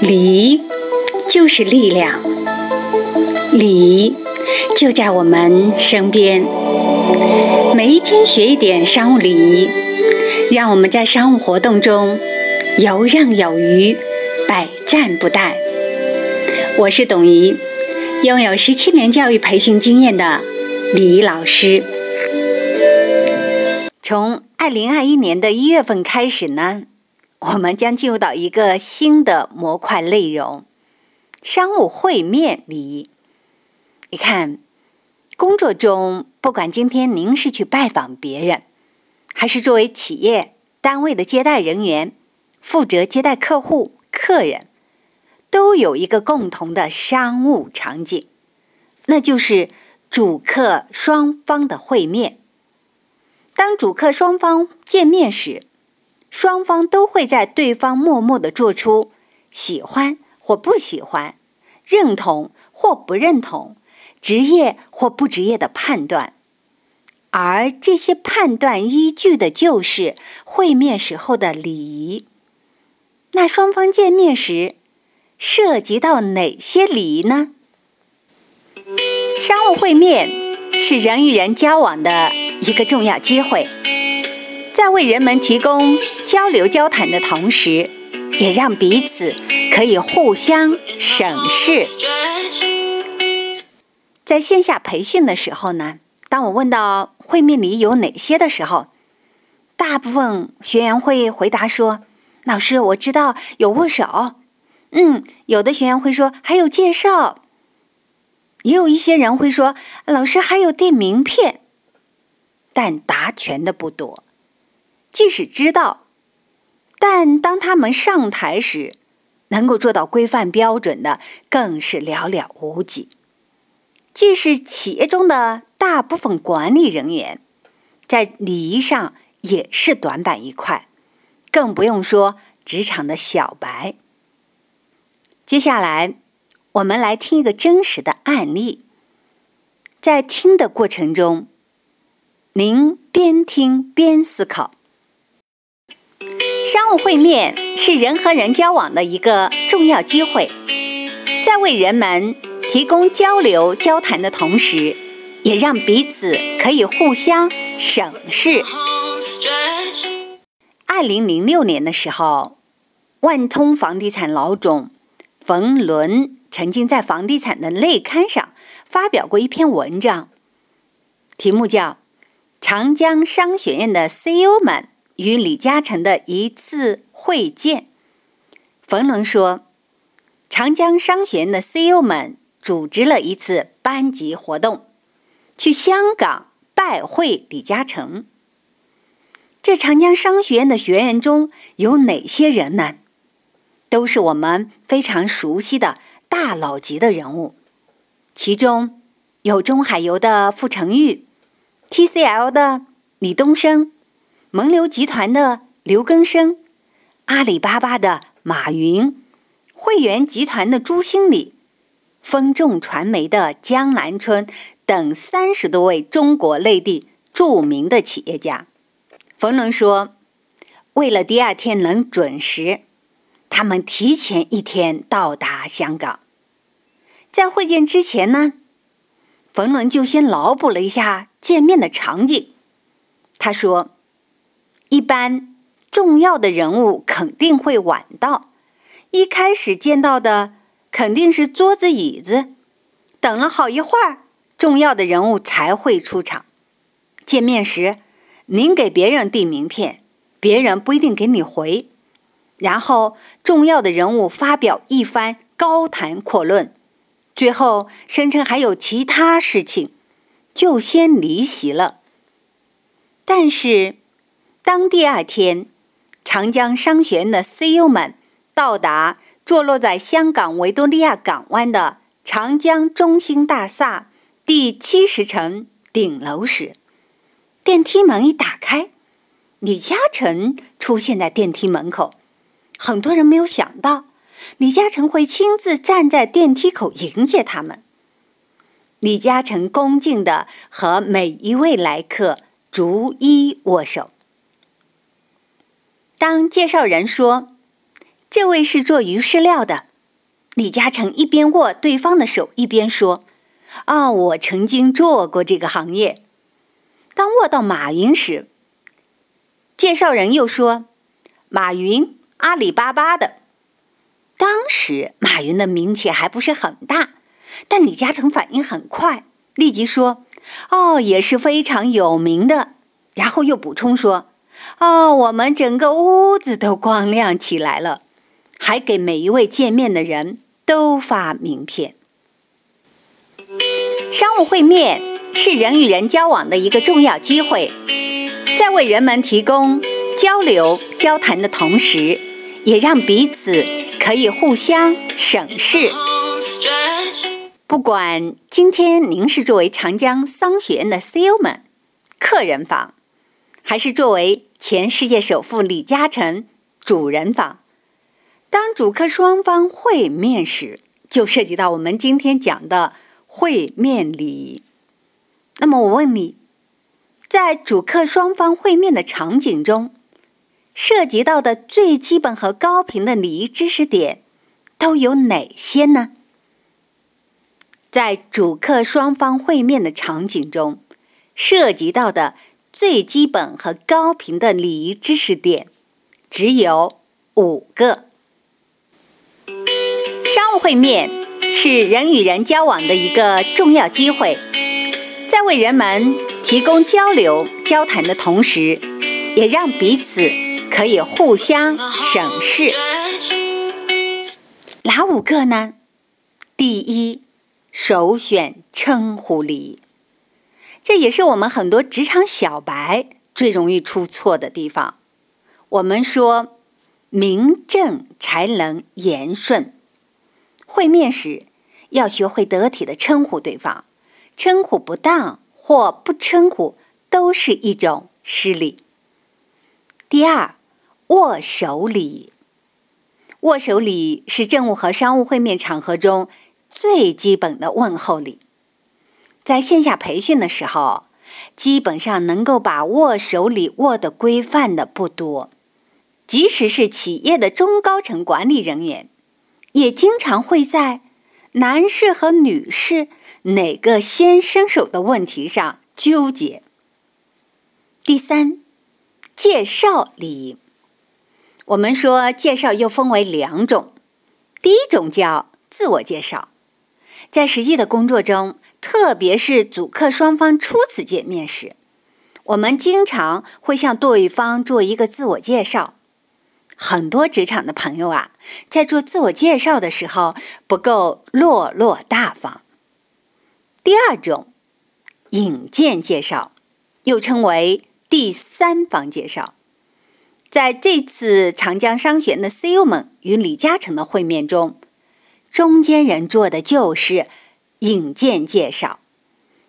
礼就是力量，礼就在我们身边。每一天学一点商务礼仪，让我们在商务活动中游刃有余，百战不殆。我是董怡，拥有十七年教育培训经验的礼仪老师。从二零二一年的一月份开始呢。我们将进入到一个新的模块内容——商务会面礼仪。你看，工作中，不管今天您是去拜访别人，还是作为企业单位的接待人员，负责接待客户、客人，都有一个共同的商务场景，那就是主客双方的会面。当主客双方见面时，双方都会在对方默默的做出喜欢或不喜欢、认同或不认同、职业或不职业的判断，而这些判断依据的就是会面时候的礼仪。那双方见面时涉及到哪些礼仪呢？商务会面是人与人交往的一个重要机会。在为人们提供交流交谈的同时，也让彼此可以互相审视。在线下培训的时候呢，当我问到会面礼有哪些的时候，大部分学员会回答说：“老师，我知道有握手。”嗯，有的学员会说还有介绍，也有一些人会说：“老师还有递名片。”但答全的不多。即使知道，但当他们上台时，能够做到规范标准的更是寥寥无几。即使企业中的大部分管理人员，在礼仪上也是短板一块，更不用说职场的小白。接下来，我们来听一个真实的案例，在听的过程中，您边听边思考。商务会面是人和人交往的一个重要机会，在为人们提供交流交谈的同时，也让彼此可以互相省事。二零零六年的时候，万通房地产老总冯仑曾经在房地产的内刊上发表过一篇文章，题目叫《长江商学院的 CEO 们》。与李嘉诚的一次会见，冯仑说：“长江商学院的 CEO 们组织了一次班级活动，去香港拜会李嘉诚。这长江商学院的学员中有哪些人呢？都是我们非常熟悉的大佬级的人物，其中有中海油的傅成玉，TCL 的李东生。”蒙牛集团的刘根生，阿里巴巴的马云，汇源集团的朱新礼，风众传媒的江南春等三十多位中国内地著名的企业家。冯仑说：“为了第二天能准时，他们提前一天到达香港。在会见之前呢，冯仑就先脑补了一下见面的场景。他说。”一般重要的人物肯定会晚到，一开始见到的肯定是桌子椅子，等了好一会儿，重要的人物才会出场。见面时，您给别人递名片，别人不一定给你回，然后重要的人物发表一番高谈阔论，最后声称还有其他事情，就先离席了。但是。当第二天，长江商学院的 CEO 们到达坐落在香港维多利亚港湾的长江中心大厦第七十层顶楼时，电梯门一打开，李嘉诚出现在电梯门口。很多人没有想到，李嘉诚会亲自站在电梯口迎接他们。李嘉诚恭敬的和每一位来客逐一握手。当介绍人说：“这位是做鱼饲料的。”李嘉诚一边握对方的手，一边说：“哦，我曾经做过这个行业。”当握到马云时，介绍人又说：“马云，阿里巴巴的。”当时马云的名气还不是很大，但李嘉诚反应很快，立即说：“哦，也是非常有名的。”然后又补充说：“哦，我们整个屋子都光亮起来了，还给每一位见面的人都发名片。”商务会面是人与人交往的一个重要机会，在为人们提供交流交谈的同时，也让彼此。可以互相省事。不管今天您是作为长江商学院的 CEO 们客人房，还是作为前世界首富李嘉诚主人访，当主客双方会面时，就涉及到我们今天讲的会面礼。那么我问你，在主客双方会面的场景中，涉及到的最基本和高频的礼仪知识点都有哪些呢？在主客双方会面的场景中，涉及到的最基本和高频的礼仪知识点只有五个。商务会面是人与人交往的一个重要机会，在为人们提供交流交谈的同时，也让彼此。可以互相省事，哪五个呢？第一，首选称呼礼，这也是我们很多职场小白最容易出错的地方。我们说，名正才能言顺，会面时要学会得体的称呼对方，称呼不当或不称呼都是一种失礼。第二。握手礼，握手礼是政务和商务会面场合中最基本的问候礼。在线下培训的时候，基本上能够把握手礼握的规范的不多。即使是企业的中高层管理人员，也经常会在男士和女士哪个先伸手的问题上纠结。第三，介绍礼。我们说介绍又分为两种，第一种叫自我介绍，在实际的工作中，特别是主客双方初次见面时，我们经常会向对方做一个自我介绍。很多职场的朋友啊，在做自我介绍的时候不够落落大方。第二种，引荐介绍，又称为第三方介绍。在这次长江商学院的 CEO 们与李嘉诚的会面中，中间人做的就是引荐介绍，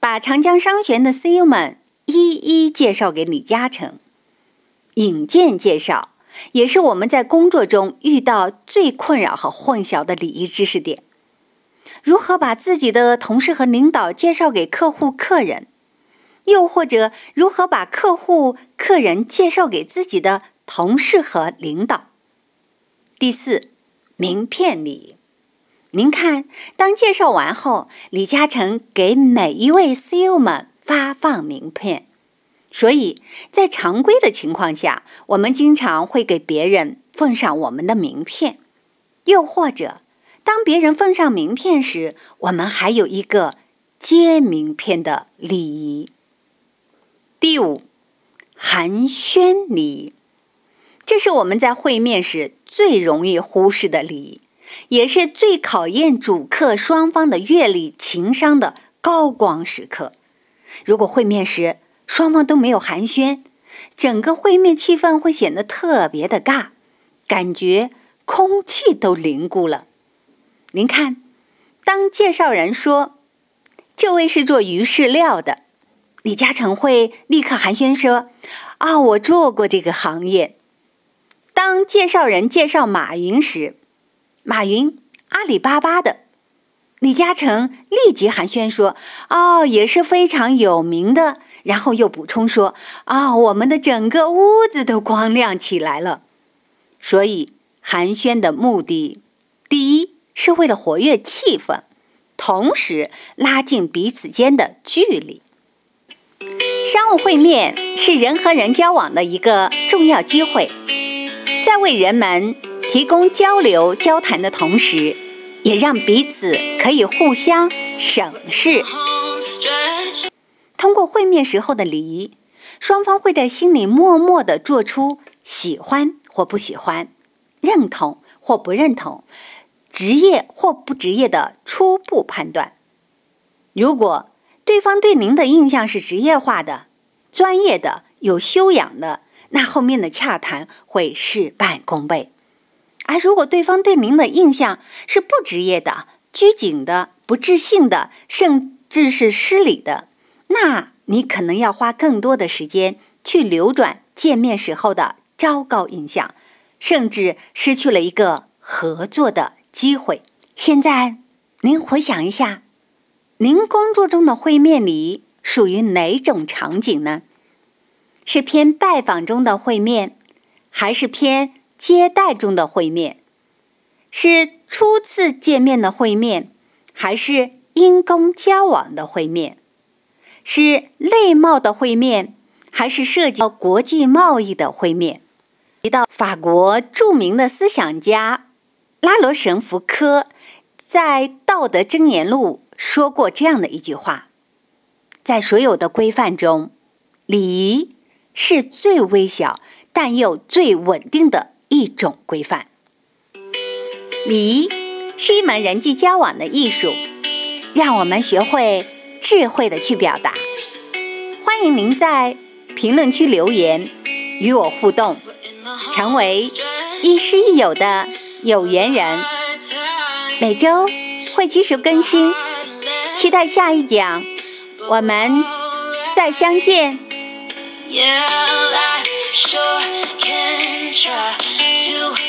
把长江商学院的 CEO 们一一介绍给李嘉诚。引荐介绍也是我们在工作中遇到最困扰和混淆的礼仪知识点。如何把自己的同事和领导介绍给客户、客人，又或者如何把客户、客人介绍给自己的？同事和领导。第四，名片礼。您看，当介绍完后，李嘉诚给每一位 CEO 们发放名片。所以在常规的情况下，我们经常会给别人奉上我们的名片。又或者，当别人奉上名片时，我们还有一个接名片的礼仪。第五，寒暄礼仪。这是我们在会面时最容易忽视的礼仪，也是最考验主客双方的阅历、情商的高光时刻。如果会面时双方都没有寒暄，整个会面气氛会显得特别的尬，感觉空气都凝固了。您看，当介绍人说这位是做鱼饲料的，李嘉诚会立刻寒暄说：“啊，我做过这个行业。”当介绍人介绍马云时，马云阿里巴巴的，李嘉诚立即寒暄说：“哦，也是非常有名的。”然后又补充说：“啊，我们的整个屋子都光亮起来了。”所以寒暄的目的，第一是为了活跃气氛，同时拉近彼此间的距离。商务会面是人和人交往的一个重要机会，在为人们提供交流交谈的同时，也让彼此可以互相省事。通过会面时候的礼仪，双方会在心里默默的做出喜欢或不喜欢、认同或不认同、职业或不职业的初步判断。如果对方对您的印象是职业化的、专业的、有修养的，那后面的洽谈会事半功倍；而如果对方对您的印象是不职业的、拘谨的、不自信的，甚至是失礼的，那你可能要花更多的时间去扭转见面时候的糟糕印象，甚至失去了一个合作的机会。现在，您回想一下。您工作中的会面礼属于哪种场景呢？是偏拜访中的会面，还是偏接待中的会面？是初次见面的会面，还是因公交往的会面？是内贸的会面，还是涉及到国际贸易的会面？提到法国著名的思想家拉罗什福科在《道德箴言录》。说过这样的一句话，在所有的规范中，礼仪是最微小但又最稳定的一种规范。礼仪是一门人际交往的艺术，让我们学会智慧的去表达。欢迎您在评论区留言与我互动，成为亦师亦友的有缘人。每周会及时更新。期待下一讲，我们再相见。sure can try to